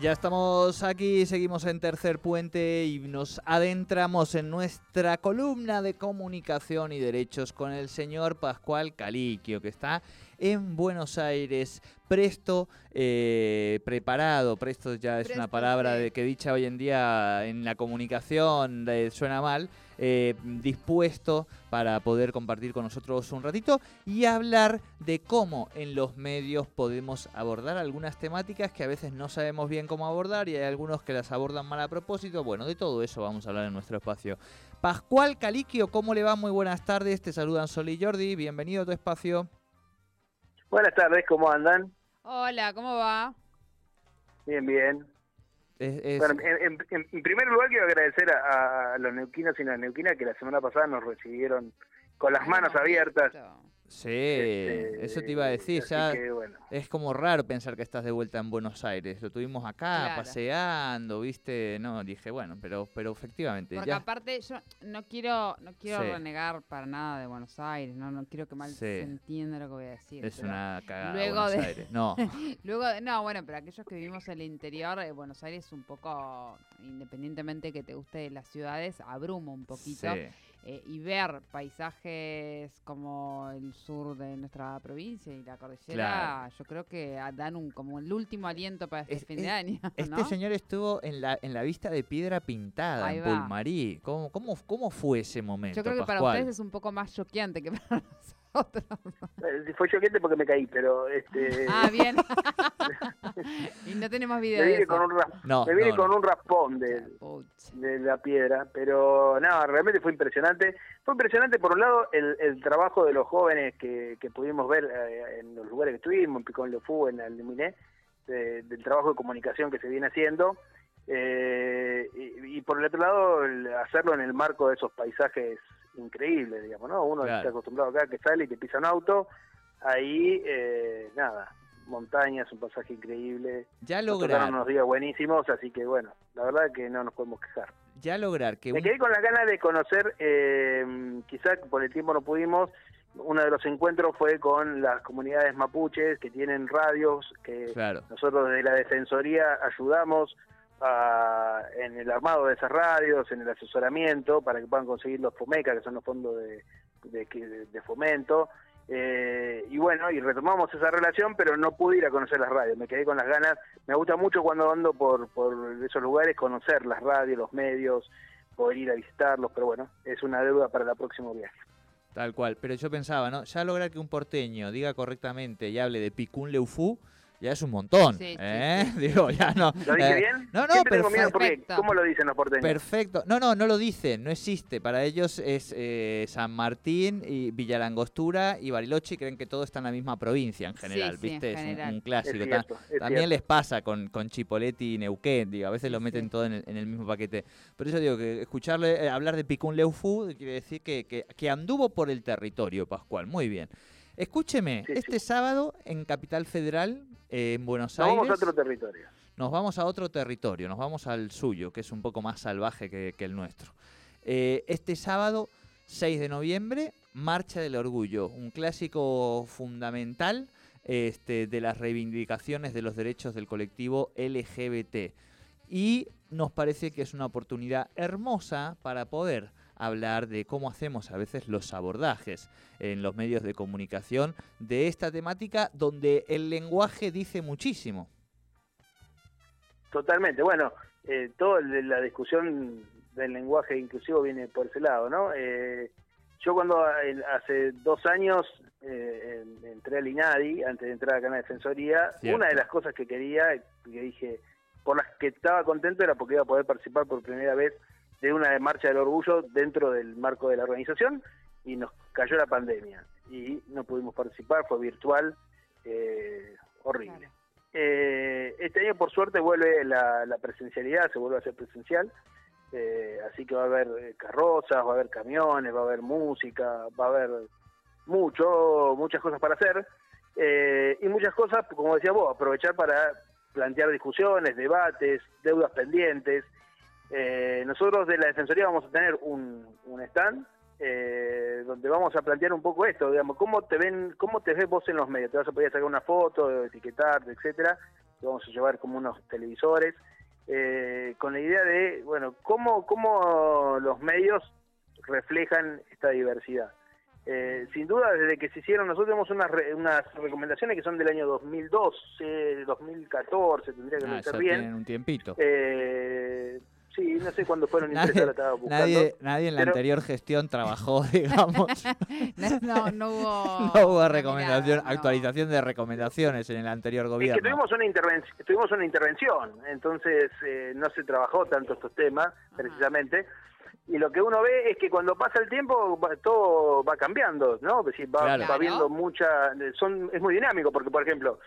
Ya estamos aquí, seguimos en Tercer Puente y nos adentramos en nuestra columna de comunicación y derechos con el señor Pascual Caliquio, que está en Buenos Aires, presto, eh, preparado, presto ya es una palabra de, que dicha hoy en día en la comunicación eh, suena mal, eh, dispuesto para poder compartir con nosotros un ratito y hablar de cómo en los medios podemos abordar algunas temáticas que a veces no sabemos bien cómo abordar y hay algunos que las abordan mal a propósito. Bueno, de todo eso vamos a hablar en nuestro espacio. Pascual Caliquio, ¿cómo le va? Muy buenas tardes, te saludan Sol y Jordi, bienvenido a tu espacio. Buenas tardes, ¿cómo andan? Hola, ¿cómo va? Bien, bien. Bueno, en, primer lugar quiero agradecer a, los neuquinos y las neuquinas que la semana pasada nos recibieron con las manos abiertas. Sí, este, eso te iba a decir, ya es como raro pensar que estás de vuelta en Buenos Aires. Lo tuvimos acá paseando, ¿viste? No, dije, bueno, pero pero efectivamente Porque aparte yo no quiero no quiero renegar para nada de Buenos Aires, no no quiero que mal se entienda lo que voy a decir. Es una cagada luego Buenos Aires. No. luego de, no, bueno, pero aquellos que vivimos en el interior de Buenos Aires un poco independientemente que te guste las ciudades, abruma un poquito. Eh, y ver paisajes como el sur de nuestra provincia y la cordillera, yo creo que dan un como el último aliento para este fin de año. Este señor estuvo en la, en la vista de piedra pintada en Pulmarí. ¿Cómo, cómo, ¿Cómo fue ese momento? Yo creo que para ustedes es un poco más choqueante que para nosotros. Eh, fue choquete porque me caí, pero este. Ah, bien. y no tenemos video. Me vine, con un, con un raspón de, de, la piedra, pero no, realmente fue impresionante. Fue impresionante, por un lado, el, el trabajo de los jóvenes que, que pudimos ver eh, en los lugares que estuvimos, en Picón Lefú, en el Luminé, del trabajo de comunicación que se viene haciendo. Eh, y, por el otro lado, hacerlo en el marco de esos paisajes increíble, digamos, ¿no? Uno está acostumbrado acá que sale y te pisa un auto, ahí, eh, nada, montañas, un pasaje increíble. Ya lograr. unos días buenísimos, así que bueno, la verdad que no nos podemos quejar. Ya lograr que. Me quedé con las ganas de conocer, eh, quizás por el tiempo no pudimos. Uno de los encuentros fue con las comunidades mapuches que tienen radios, que nosotros desde la Defensoría ayudamos en el armado de esas radios, en el asesoramiento, para que puedan conseguir los FOMECA, que son los fondos de, de, fomento. Eh, y bueno, y retomamos esa relación, pero no pude ir a conocer las radios, me quedé con las ganas. Me gusta mucho cuando ando por, por esos lugares conocer las radios, los medios, poder ir a visitarlos, pero bueno, es una deuda para el próximo viaje. Tal cual, pero yo pensaba, ¿no? Ya lograr que un porteño diga correctamente y hable de Picún Leufú, ya es un montón. ¿eh? Digo, ya no. ¿Lo dije eh, bien? No, no, perfecto. ¿Cómo lo dicen los porteños? Perfecto. No, no, no lo dicen, no existe. Para ellos es eh, San Martín y Villalangostura y Bariloche creen que todo está en la misma provincia en general, ¿viste? es un, clásico. También les pasa con, con Chipoletti y Neuquén, digo, a veces lo meten todo en el, mismo paquete. Por eso digo que escucharle hablar de Picún Leufu quiere decir que, que, que anduvo por el territorio, Pascual. Muy bien. Escúcheme, este sábado en Capital Federal, eh, en Buenos Aires. Nos vamos a otro territorio. Nos vamos a otro territorio, nos vamos al suyo, que es un poco más salvaje que, el nuestro. Eh, este sábado, 6 de noviembre, Marcha del Orgullo, un clásico fundamental este, de las reivindicaciones de los derechos del colectivo LGBT. Y nos parece que es una oportunidad hermosa para poder hablar de cómo hacemos a veces los abordajes en los medios de comunicación de esta temática donde el lenguaje dice muchísimo. Totalmente, bueno, eh, toda la discusión del lenguaje inclusivo viene por ese lado, ¿no? Eh, yo cuando hace dos años eh, entré al INADI, antes de entrar acá en la Defensoría, una de las cosas que quería, que dije, por las que estaba contento era porque iba a poder participar por primera vez de una marcha del orgullo dentro del marco de la organización y nos cayó la pandemia y no pudimos participar, fue virtual, eh, horrible. Eh, este año por suerte vuelve la, presencialidad, se vuelve a ser presencial, eh, así que va a haber carrozas, va a haber camiones, va a haber música, va a haber mucho, muchas cosas para hacer y muchas cosas, como decía vos, aprovechar para plantear discusiones, debates, deudas pendientes, eh, nosotros de la Defensoría vamos a tener un, stand eh, donde vamos a plantear un poco esto, digamos, cómo te ven, cómo te ves vos en los medios, te vas a poder sacar una foto, etiquetarte, etcétera, que vamos a llevar como unos televisores, con la idea de, bueno, cómo, cómo los medios reflejan esta diversidad. Eh, sin duda, desde que se hicieron, nosotros tenemos unas, unas recomendaciones que son del año 2012, 2014, tendría que ah, ser bien. Un tiempito. Eh, sí, no sé cuándo fueron nadie, nadie, nadie, en la anterior gestión trabajó, digamos. no, no, hubo, no hubo recomendación, actualización de recomendaciones en el anterior gobierno. Es que tuvimos una, intervención, tuvimos una intervención, entonces eh, no se trabajó tanto estos temas, precisamente y lo que uno ve es que cuando pasa el tiempo todo va cambiando, ¿no? Es decir, va, va viendo mucha, son, es muy dinámico porque, por ejemplo,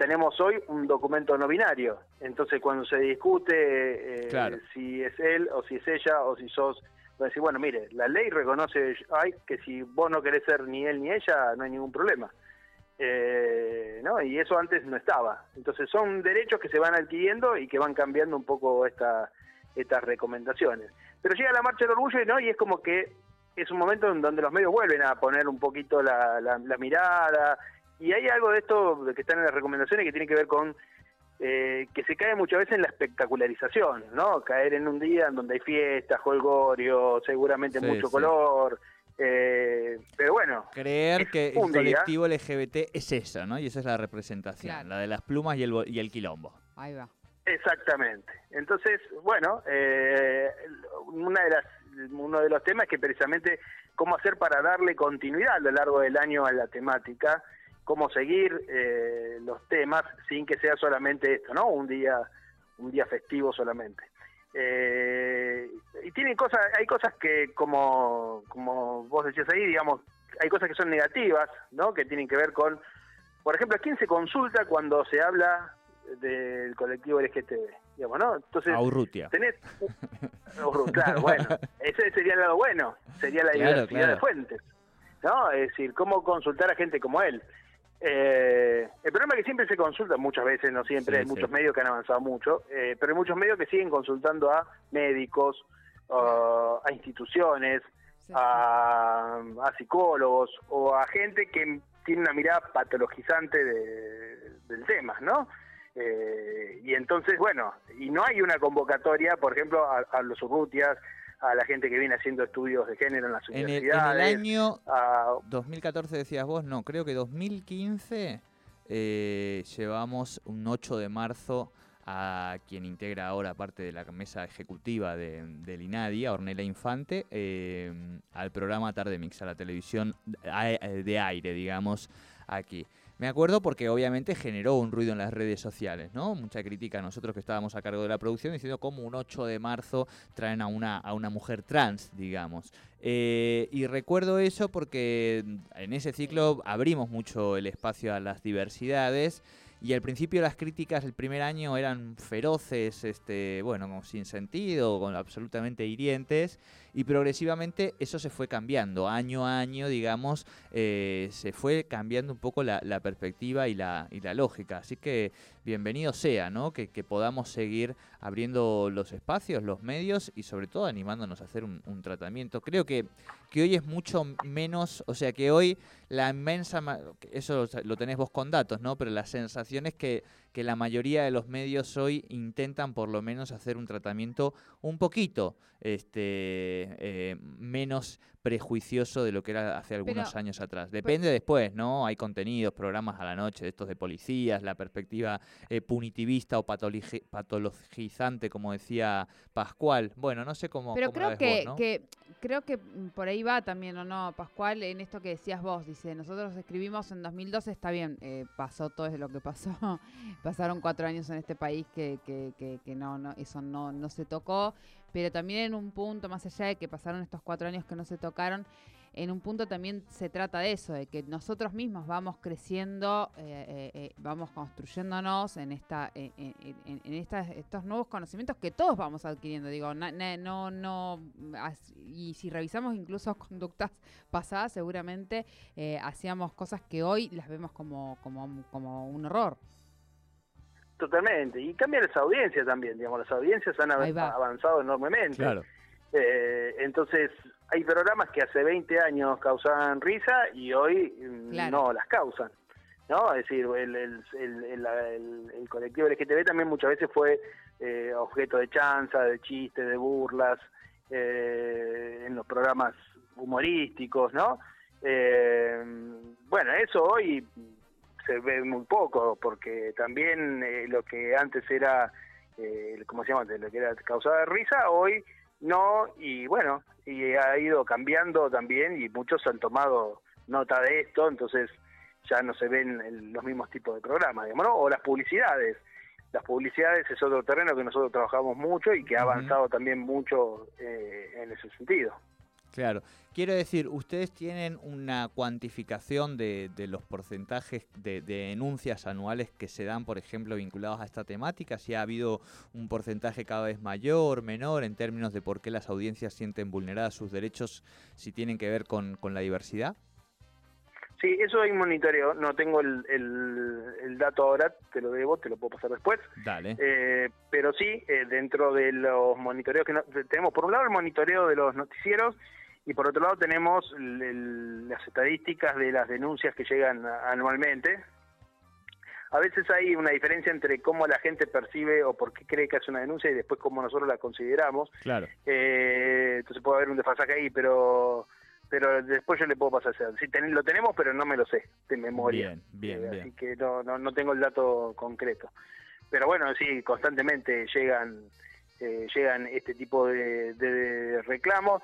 tenemos hoy un documento no binario, entonces cuando se discute eh, si es él o si es ella o si sos, decir, bueno, mire, la ley reconoce ay, que si vos no querés ser ni él ni ella, no hay ningún problema. Eh, ¿no? Y eso antes no estaba. Entonces son derechos que se van adquiriendo y que van cambiando un poco esta, estas recomendaciones. Pero llega la marcha del orgullo y, ¿no? y es como que es un momento en donde los medios vuelven a poner un poquito la, la, mirada. Y hay algo de esto que están en las recomendaciones que tiene que ver con eh, que se cae muchas veces en la espectacularización, ¿no? Caer en un día en donde hay fiestas, jolgorio, seguramente mucho color. Eh, pero bueno. Creer que el colectivo LGBT es eso, ¿no? Y esa es la representación, la de las plumas y el, y el quilombo. Ahí va. Exactamente. Entonces, bueno, eh, una de las, uno de los temas es que precisamente cómo hacer para darle continuidad a lo largo del año a la temática, cómo seguir eh, los temas sin que sea solamente esto, ¿no? Un día, un día festivo solamente. Eh, y tienen cosas, hay cosas que como, como vos decías ahí, digamos, hay cosas que son negativas, ¿no? Que tienen que ver con, por ejemplo, ¿a quién se consulta cuando se habla del colectivo LGTB, digamos, ¿no? Entonces, Aurrutia. Tenés, claro, bueno, ese sería el lado bueno, sería la diversidad de fuentes, ¿no? Es decir, cómo consultar a gente como él. Eh, el problema es que siempre se consulta, muchas veces, no siempre, hay muchos medios que han avanzado mucho, eh, pero hay muchos medios que siguen consultando a médicos, a instituciones, a, a, psicólogos o a gente que tiene una mirada patologizante de, del tema, ¿no? Eh, y entonces, bueno, y no hay una convocatoria, por ejemplo, a, los urrutias, a la gente que viene haciendo estudios de género en las universidades. en el año 2014 decías vos, no, creo que 2015 eh, llevamos un 8 de marzo a quien integra ahora parte de la mesa ejecutiva de, del INADI, a Ornella Infante, eh, al programa Tarde Mix, a la televisión de aire, digamos, aquí. Me acuerdo porque obviamente generó un ruido en las redes sociales, ¿no? Mucha crítica a nosotros que estábamos a cargo de la producción diciendo cómo un 8 de marzo traen a una, a una mujer trans, digamos. Eh, y recuerdo eso porque en ese ciclo abrimos mucho el espacio a las diversidades y al principio las críticas el primer año eran feroces, este, bueno, sin sentido, con absolutamente hirientes, y progresivamente eso se fue cambiando, año a año, digamos, eh, se fue cambiando un poco la, perspectiva y la, y la lógica. Así que bienvenido sea, ¿no? Que, podamos seguir abriendo los espacios, los medios y sobre todo animándonos a hacer un, tratamiento. Creo que, que hoy es mucho menos, o sea que hoy la inmensa, eso lo tenés vos con datos, ¿no? Pero la sensación es que, que la mayoría de los medios hoy intentan por lo menos hacer un tratamiento un poquito este, eh, menos prejuicioso de lo que era hace algunos años atrás. Depende después, ¿no? Hay contenidos, programas a la noche estos de policías, la perspectiva eh, punitivista o patologizante, como decía Pascual. Bueno, no sé cómo. Pero creo que, que creo que por ahí va también, ¿o no, Pascual? En esto que decías vos, dice, nosotros escribimos en 2012, está bien, eh, pasó todo lo que pasó, pasaron cuatro años en este país que, que, que, que no, no, eso no, no se tocó pero también en un punto, más allá de que pasaron estos cuatro años que no se tocaron, en un punto también se trata de eso, de que nosotros mismos vamos creciendo, eh, eh, eh, vamos construyéndonos en esta, en, en, estos nuevos conocimientos que todos vamos adquiriendo. Digo, no, no, y si revisamos incluso conductas pasadas, seguramente hacíamos cosas que hoy las vemos como, como, como un horror. Totalmente. Y cambian las audiencias también, digamos, las audiencias han avanzado enormemente. Claro. Eh, entonces, hay programas que hace 20 años causaban risa y hoy mm, no las causan. ¿no? Es decir, el, el, el, el colectivo LGTB también muchas veces fue eh, objeto de chanza, de chistes, de burlas, eh, en los programas humorísticos, ¿no? Eh, bueno, eso hoy se ve muy poco, porque también eh, lo que antes era, eh, ¿cómo se llama?, lo que era causada de risa, hoy no, y bueno, y ha ido cambiando también, y muchos han tomado nota de esto, entonces ya no se ven los mismos tipos de programas, digamos, ¿no? O las publicidades. Las publicidades es otro terreno que nosotros trabajamos mucho y que ha avanzado también mucho eh, en ese sentido. Claro. Quiero decir, ustedes tienen una cuantificación de, los porcentajes de, denuncias anuales que se dan, por ejemplo, vinculados a esta temática, si ha habido un porcentaje cada vez mayor, menor, en términos de por qué las audiencias sienten vulneradas sus derechos, si tienen que ver con, la diversidad. Sí, eso hay monitoreo. No tengo el, el, dato ahora, te lo debo, te lo puedo pasar después. Dale. Eh, pero sí, eh, dentro de los monitoreos que tenemos, por un lado, el monitoreo de los noticieros y por otro lado tenemos las estadísticas de las denuncias que llegan anualmente. A veces hay una diferencia entre cómo la gente percibe o por qué cree que hace una denuncia y después cómo nosotros la consideramos. Claro. Eh, entonces puede haber un desfasaje ahí, pero pero después yo le puedo pasar. Sí, lo tenemos, pero no me lo sé de memoria. Bien, bien, eh, bien. Así que no, no, tengo el dato concreto. Pero bueno, sí, constantemente llegan eh, llegan este tipo de reclamos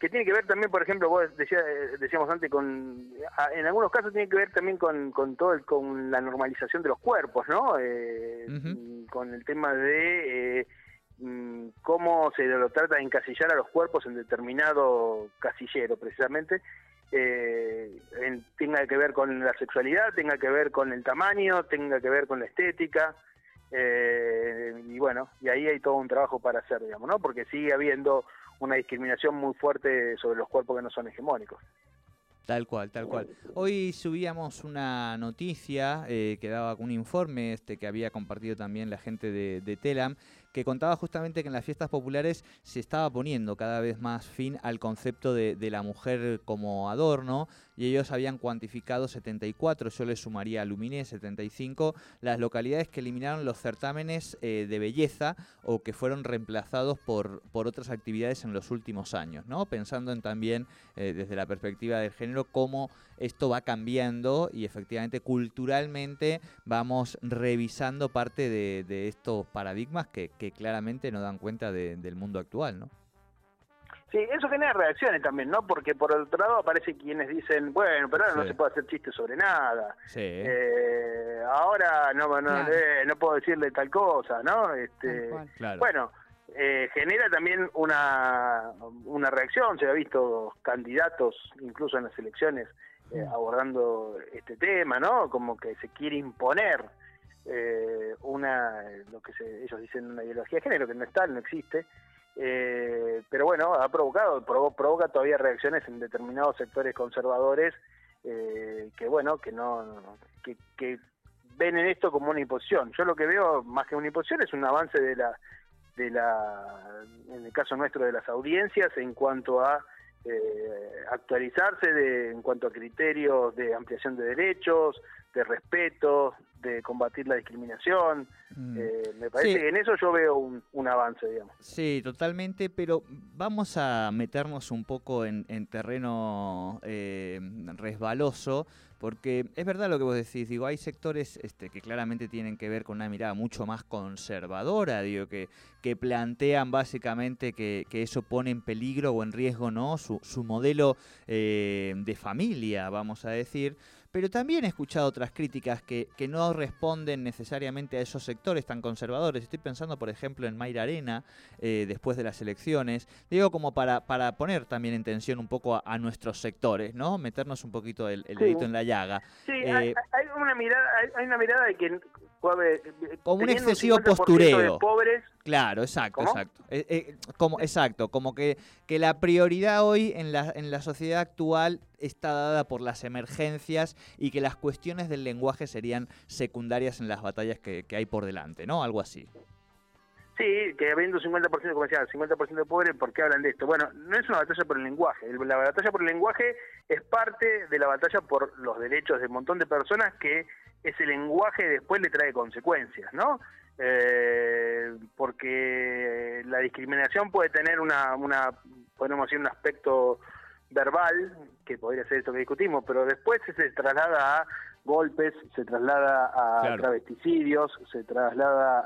que tiene que ver también, por ejemplo, vos decía, decíamos antes, con en algunos casos tiene que ver también con, con todo el, con la normalización de los cuerpos, ¿no? Eh, con el tema de eh, mm, cómo se lo trata de encasillar a los cuerpos en determinado casillero, precisamente. Eh, tenga que ver con la sexualidad, tenga que ver con el tamaño, tenga que ver con la estética. y bueno, y ahí hay todo un trabajo para hacer, digamos, ¿no? Porque sigue habiendo una discriminación muy fuerte sobre los cuerpos que no son hegemónicos. Tal cual, tal cual. Hoy subíamos una noticia eh, que daba un informe este que había compartido también la gente de, de Telam, que contaba justamente que en las fiestas populares se estaba poniendo cada vez más fin al concepto de, la mujer como adorno y ellos habían cuantificado 74, yo les sumaría a Luminé 75, las localidades que eliminaron los certámenes eh, de belleza o que fueron reemplazados por, por otras actividades en los últimos años, ¿no? Pensando en también eh, desde la perspectiva del género cómo esto va cambiando y efectivamente culturalmente vamos revisando parte de estos paradigmas que, que claramente no dan cuenta del mundo actual, ¿no? Sí, eso genera reacciones también, ¿no? Porque por otro lado aparecen quienes dicen, bueno, pero ahora no se puede hacer chistes sobre nada. Sí. Eh, ahora no, no, eh, no, puedo decirle tal cosa, ¿no? Este, Bueno, eh, genera también una, una reacción. Se ha visto candidatos, incluso en las elecciones, mm. abordando este tema, ¿no? Como que se quiere imponer eh, una, lo que ellos dicen una ideología de género, que no está, no existe, eh, pero bueno, ha provocado, provoca todavía reacciones en determinados sectores conservadores eh, que bueno, que no, que, que ven en esto como una imposición. Yo lo que veo más que una imposición es un avance de la, de la, en el caso nuestro de las audiencias en cuanto a eh, actualizarse de, en cuanto a criterios de ampliación de derechos, de respeto, de combatir la discriminación. Mm. Eh, me parece que en eso yo veo un, avance, digamos. Sí, totalmente, pero vamos a meternos un poco en, terreno eh, resbaloso, porque es verdad lo que vos decís, digo, hay sectores este, que claramente tienen que ver con una mirada mucho más conservadora, digo, que, que plantean básicamente que, eso pone en peligro o en riesgo ¿no? su, su modelo eh, de familia, vamos a decir pero también he escuchado otras críticas que, que, no responden necesariamente a esos sectores tan conservadores. Estoy pensando, por ejemplo, en Mayra Arena, eh, después de las elecciones. Digo, como para, para poner también en tensión un poco a, nuestros sectores, ¿no? Meternos un poquito el, dedito en la llaga. Sí, hay, eh, una mirada, hay, una mirada de que como un excesivo postureo. pobres, claro, exacto, exacto. Eh, como, exacto, como que, que la prioridad hoy en la, en la sociedad actual está dada por las emergencias y que las cuestiones del lenguaje serían secundarias en las batallas que, hay por delante, ¿no? Algo así. Sí, que habiendo 50%, como decía, 50% de pobres, ¿por qué hablan de esto? Bueno, no es una batalla por el lenguaje. La batalla por el lenguaje es parte de la batalla por los derechos de un montón de personas que ese lenguaje después le trae consecuencias, ¿no? Eh, porque la discriminación puede tener una, una, podemos decir, un aspecto verbal, que podría ser esto que discutimos, pero después se traslada a golpes, se traslada a travesticidios, se traslada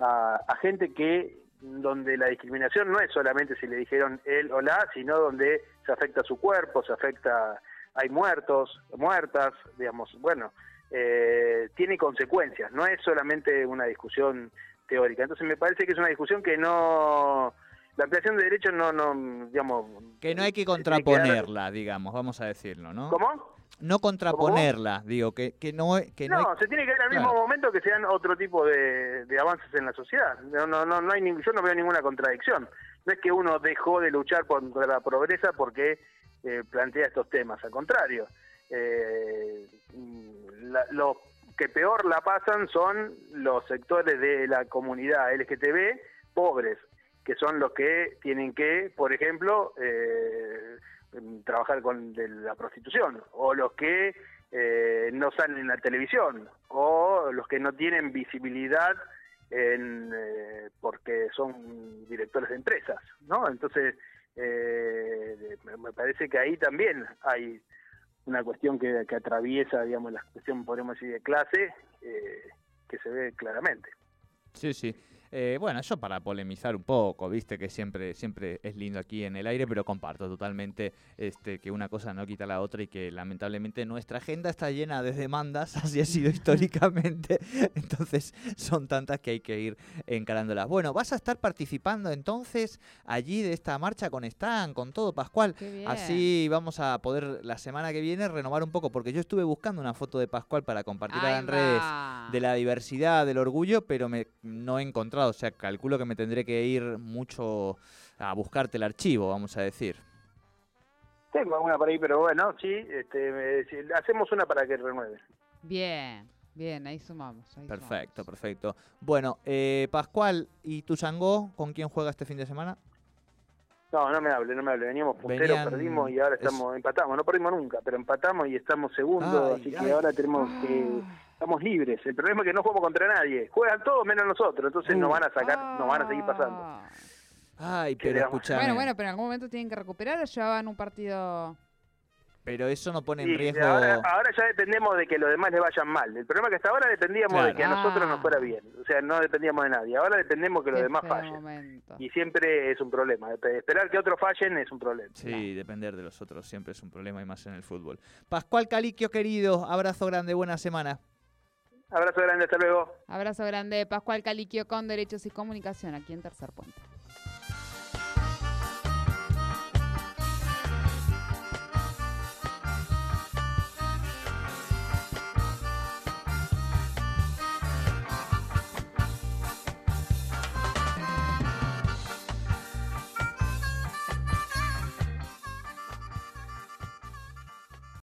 a, a, gente que donde la discriminación no es solamente si le dijeron él o la, sino donde se afecta a su cuerpo, se afecta, hay muertos, muertas, digamos, bueno, eh, tiene consecuencias, no es solamente una discusión teórica. Entonces me parece que es una discusión que no... La ampliación de derechos no, no, digamos... Que no hay que contraponerla, digamos, vamos a decirlo, ¿no? ¿Cómo? No contraponerla, digo, que, que no... Que no, no se tiene que ver al mismo momento que sean otro tipo de, avances en la sociedad. No, no, no, no hay, yo no veo ninguna contradicción. No es que uno dejó de luchar contra la pobreza porque eh, plantea estos temas, al contrario. Eh, los que peor la pasan son los sectores de la comunidad LGTB pobres, que son los que tienen que, por ejemplo, eh, trabajar con la prostitución, o los que eh, no salen en la televisión, o los que no tienen visibilidad en, eh, porque son directores de empresas, ¿no? Entonces, me parece que ahí también hay una cuestión que, atraviesa, digamos, la cuestión, podemos decir, de clase, eh, que se ve claramente. Sí, sí. Eh, bueno, eso para polemizar un poco, viste que siempre, siempre es lindo aquí en el aire, pero comparto totalmente este, que una cosa no quita la otra y que lamentablemente nuestra agenda está llena de demandas, así ha sido históricamente, entonces son tantas que hay que ir encarándolas. Bueno, vas a estar participando entonces allí de esta marcha con Stan, con todo, Pascual. Así vamos a poder la semana que viene renovar un poco, porque yo estuve buscando una foto de Pascual para compartir en redes de la diversidad, del orgullo, pero me, no he encontrado o sea, calculo que me tendré que ir mucho a buscarte el archivo, vamos a decir. Tengo alguna por ahí, pero bueno, sí, este, hacemos una para que renueve. Bien, bien, ahí sumamos. perfecto, perfecto. Bueno, eh, Pascual, ¿y tu Changó con quién juega este fin de semana? No, no me hable, no me hable. Veníamos punteros, perdimos y ahora estamos, empatamos. No perdimos nunca, pero empatamos y estamos segundos, así que ahora tenemos que estamos libres. El problema es que no jugamos contra nadie. Juegan todos menos nosotros, entonces nos van a sacar, nos van a seguir pasando. Ah. Ay, pero escuchame. Bueno, bueno, pero en algún momento tienen que recuperar o llevaban un partido... Pero eso no pone en riesgo... Ahora, ya dependemos de que los demás les vayan mal. El problema es que hasta ahora dependíamos de que a nosotros nos fuera ah. bien. O sea, no dependíamos de nadie. Ahora dependemos que los demás fallen. Y siempre es un problema. Esperar que otros fallen es un problema. Sí, depender de los otros siempre es un problema y más en el fútbol. Pascual Caliquio, querido, abrazo grande, buena semana. Abrazo grande, hasta luego. Abrazo grande, Pascual Caliquio con Derechos y Comunicación, aquí en Tercer Puente.